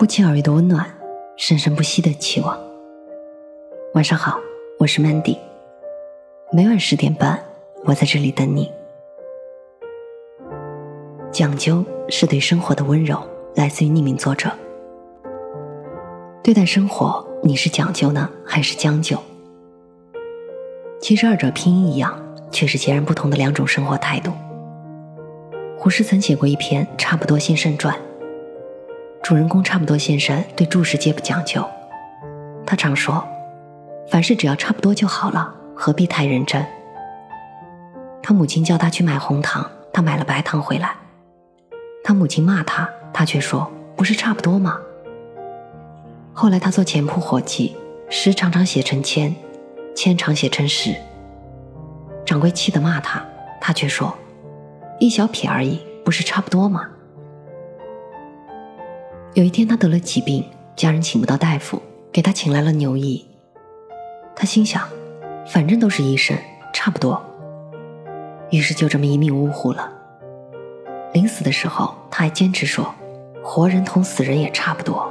不期而遇的温暖，生生不息的期望。晚上好，我是 Mandy。每晚十点半，我在这里等你。讲究是对生活的温柔，来自于匿名作者。对待生活，你是讲究呢，还是将就？其实二者拼音一样，却是截然不同的两种生活态度。胡适曾写过一篇《差不多先生传》。主人公差不多先生对诸事皆不讲究，他常说：“凡事只要差不多就好了，何必太认真。”他母亲叫他去买红糖，他买了白糖回来。他母亲骂他，他却说：“不是差不多吗？”后来他做钱铺伙计，十常常写成千，千常写成十。掌柜气得骂他，他却说：“一小撇而已，不是差不多吗？”有一天，他得了疾病，家人请不到大夫，给他请来了牛医。他心想，反正都是医生，差不多。于是就这么一命呜呼了。临死的时候，他还坚持说，活人同死人也差不多。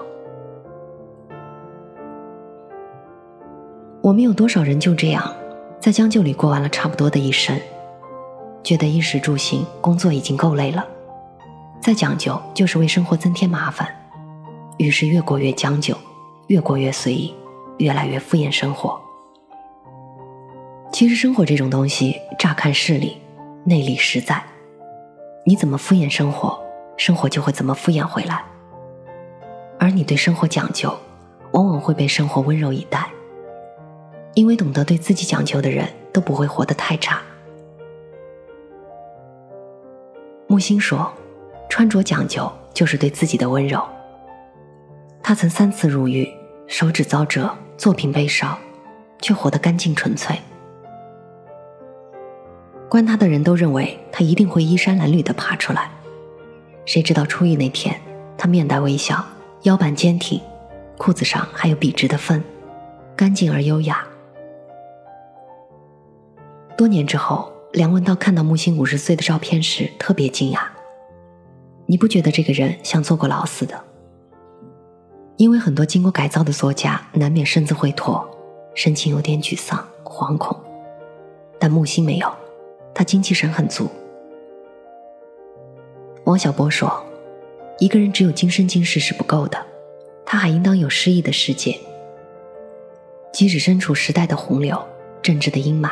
我们有多少人就这样，在将就里过完了差不多的一生，觉得衣食住行、工作已经够累了，再讲究就是为生活增添麻烦。于是越过越将就，越过越随意，越来越敷衍生活。其实生活这种东西，乍看势利，内里实在。你怎么敷衍生活，生活就会怎么敷衍回来。而你对生活讲究，往往会被生活温柔以待。因为懂得对自己讲究的人，都不会活得太差。木心说：“穿着讲究，就是对自己的温柔。”他曾三次入狱，手指遭折，作品被烧，却活得干净纯粹。关他的人都认为他一定会衣衫褴褛的爬出来，谁知道出狱那天，他面带微笑，腰板坚挺，裤子上还有笔直的分，干净而优雅。多年之后，梁文道看到木心五十岁的照片时，特别惊讶。你不觉得这个人像坐过牢似的？因为很多经过改造的作家难免身子会驼，神情有点沮丧、惶恐，但木心没有，他精气神很足。王小波说：“一个人只有今生今世是不够的，他还应当有诗意的世界。即使身处时代的洪流、政治的阴霾，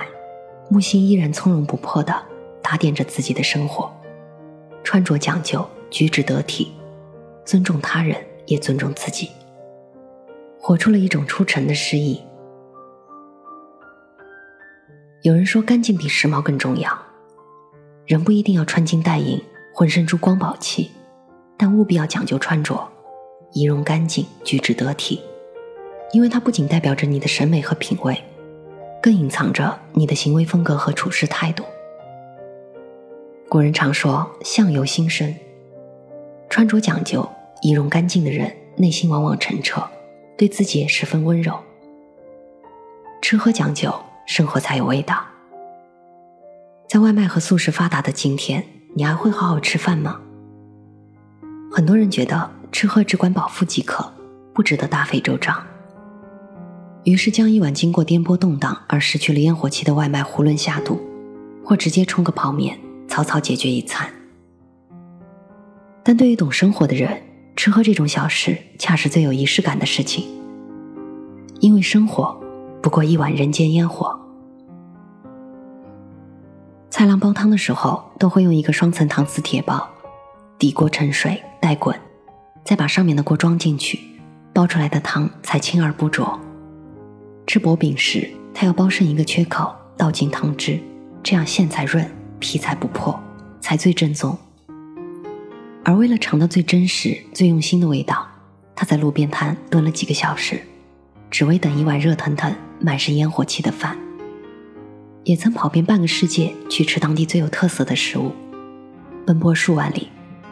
木心依然从容不迫地打点着自己的生活，穿着讲究，举止得体，尊重他人。”也尊重自己，活出了一种出尘的诗意。有人说，干净比时髦更重要。人不一定要穿金戴银，浑身珠光宝气，但务必要讲究穿着，仪容干净，举止得体，因为它不仅代表着你的审美和品味，更隐藏着你的行为风格和处事态度。古人常说“相由心生”，穿着讲究。仪容干净的人，内心往往澄澈，对自己也十分温柔。吃喝讲究，生活才有味道。在外卖和速食发达的今天，你还会好好吃饭吗？很多人觉得吃喝只管饱腹即可，不值得大费周章，于是将一碗经过颠簸动荡而失去了烟火气的外卖囫囵下肚，或直接冲个泡面，草草解决一餐。但对于懂生活的人，吃喝这种小事，恰是最有仪式感的事情。因为生活不过一碗人间烟火。菜郎煲汤的时候，都会用一个双层搪瓷铁煲，底锅盛水待滚，再把上面的锅装进去，煲出来的汤才清而不浊。吃薄饼时，他要煲剩一个缺口，倒进汤汁，这样馅才润，皮才不破，才最正宗。而为了尝到最真实、最用心的味道，他在路边摊蹲了几个小时，只为等一碗热腾腾、满是烟火气的饭。也曾跑遍半个世界去吃当地最有特色的食物，奔波数万里，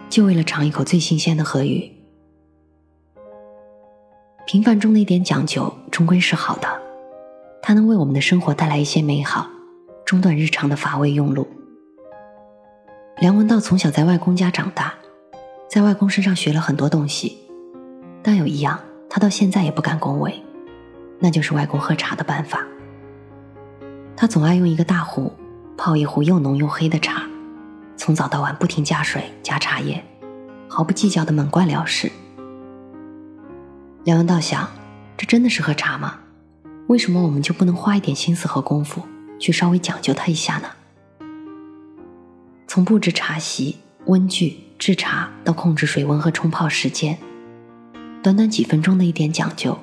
就为了尝一口最新鲜的河鱼。平凡中的一点讲究，终归是好的，它能为我们的生活带来一些美好，中断日常的乏味庸碌。梁文道从小在外公家长大。在外公身上学了很多东西，但有一样，他到现在也不敢恭维，那就是外公喝茶的办法。他总爱用一个大壶泡一壶又浓又黑的茶，从早到晚不停加水加茶叶，毫不计较的猛灌了事。梁文道想，这真的是喝茶吗？为什么我们就不能花一点心思和功夫，去稍微讲究它一下呢？从布置茶席、温具、制茶到控制水温和冲泡时间，短短几分钟的一点讲究，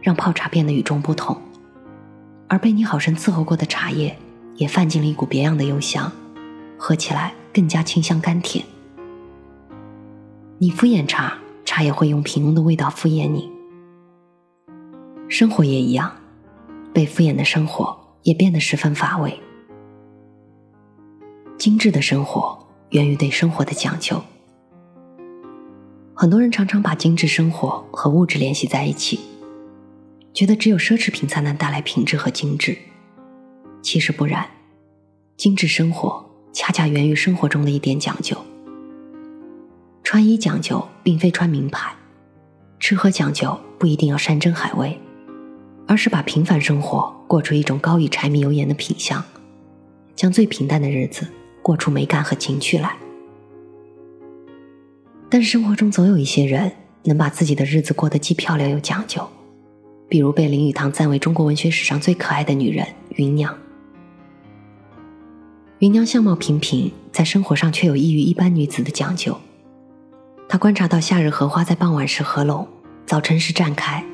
让泡茶变得与众不同。而被你好生伺候过的茶叶，也泛进了一股别样的幽香，喝起来更加清香甘甜。你敷衍茶，茶也会用平庸的味道敷衍你。生活也一样，被敷衍的生活也变得十分乏味。精致的生活源于对生活的讲究。很多人常常把精致生活和物质联系在一起。觉得只有奢侈品才能带来品质和精致，其实不然，精致生活恰恰源于生活中的一点讲究。穿衣讲究并非穿名牌，吃喝讲究不一定要山珍海味，而是把平凡生活过出一种高于柴米油盐的品相，将最平淡的日子过出美感和情趣来。但是生活中总有一些人能把自己的日子过得既漂亮又讲究。比如被林语堂赞为中国文学史上最可爱的女人芸娘。芸娘相貌平平，在生活上却有异于一般女子的讲究。她观察到夏日荷花在傍晚时合拢，早晨时绽开，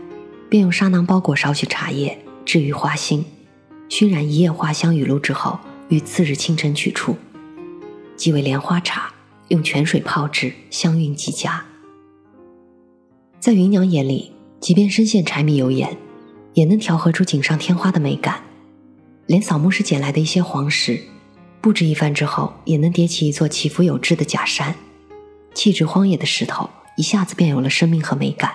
便用纱囊包裹少许茶叶，置于花心，熏染一夜花香雨露之后，于次日清晨取出，即为莲花茶，用泉水泡制，香韵极佳。在芸娘眼里。即便深陷柴米油盐，也能调和出锦上添花的美感。连扫墓时捡来的一些黄石，布置一番之后，也能叠起一座起伏有致的假山。气质荒野的石头，一下子便有了生命和美感。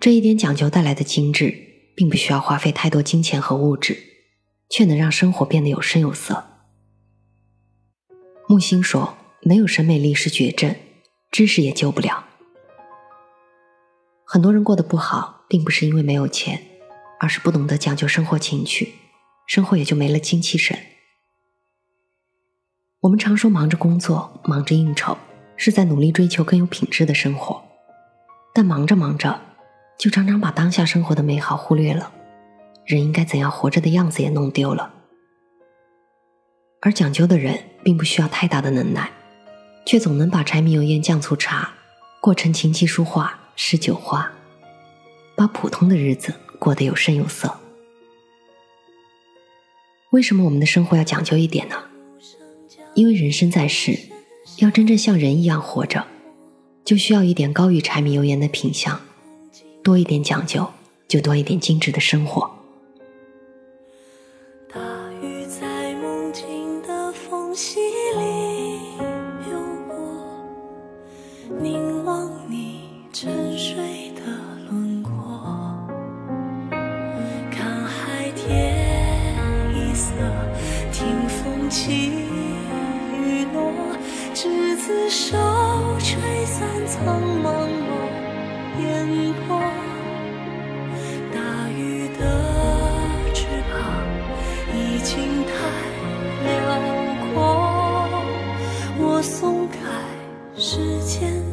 这一点讲究带来的精致，并不需要花费太多金钱和物质，却能让生活变得有声有色。木心说：“没有审美力是绝症，知识也救不了。”很多人过得不好，并不是因为没有钱，而是不懂得讲究生活情趣，生活也就没了精气神。我们常说忙着工作、忙着应酬，是在努力追求更有品质的生活，但忙着忙着，就常常把当下生活的美好忽略了，人应该怎样活着的样子也弄丢了。而讲究的人，并不需要太大的能耐，却总能把柴米油盐酱醋茶过成琴棋书画。诗酒花，把普通的日子过得有声有色。为什么我们的生活要讲究一点呢？因为人生在世，要真正像人一样活着，就需要一点高于柴米油盐的品相，多一点讲究，就多一点精致的生活。此手吹散苍茫茫烟波，大鱼的翅膀已经太辽阔，我松开时间。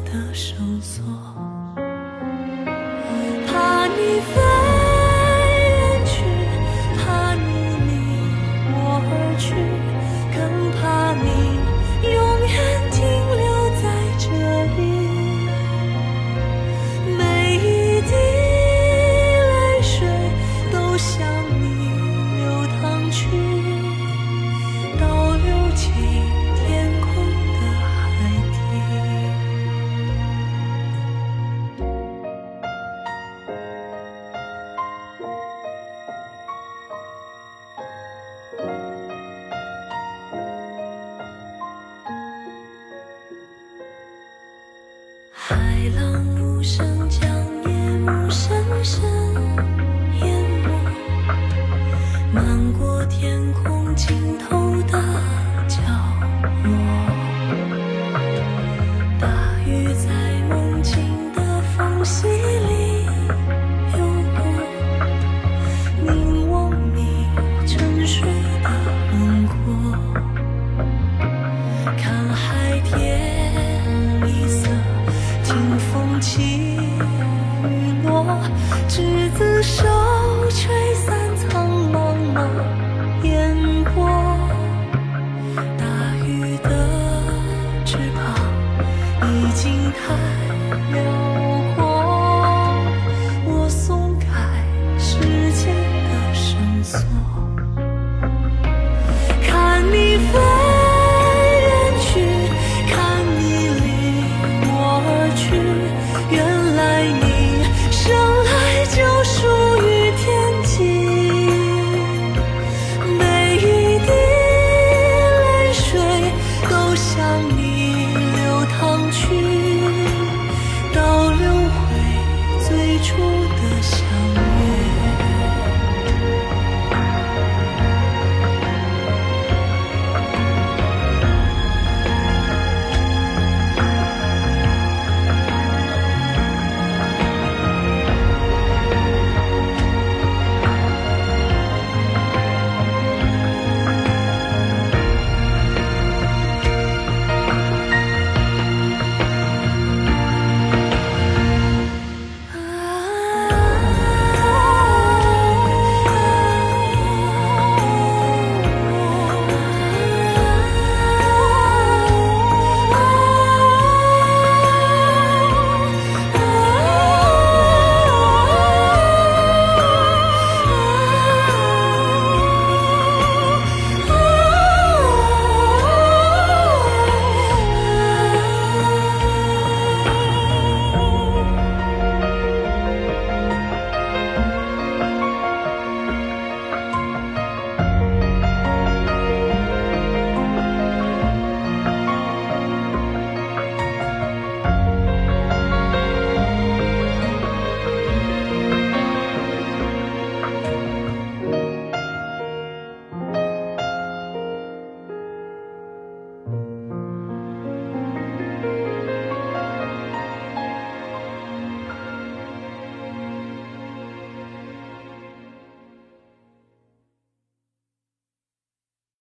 声将夜幕深深淹没，漫过天空尽头。执子手吹